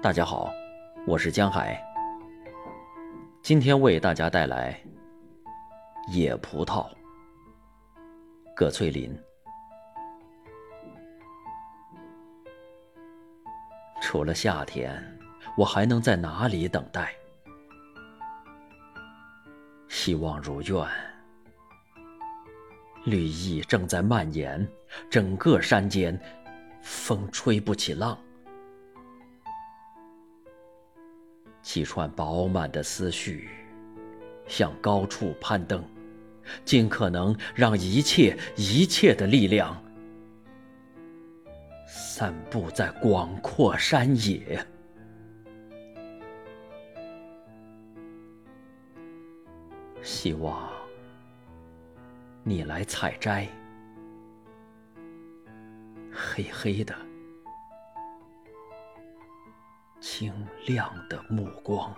大家好，我是江海。今天为大家带来野葡萄。葛翠林。除了夏天，我还能在哪里等待？希望如愿。绿意正在蔓延，整个山间，风吹不起浪。几串饱满的思绪，向高处攀登，尽可能让一切一切的力量散布在广阔山野。希望你来采摘，黑黑的。清亮的目光。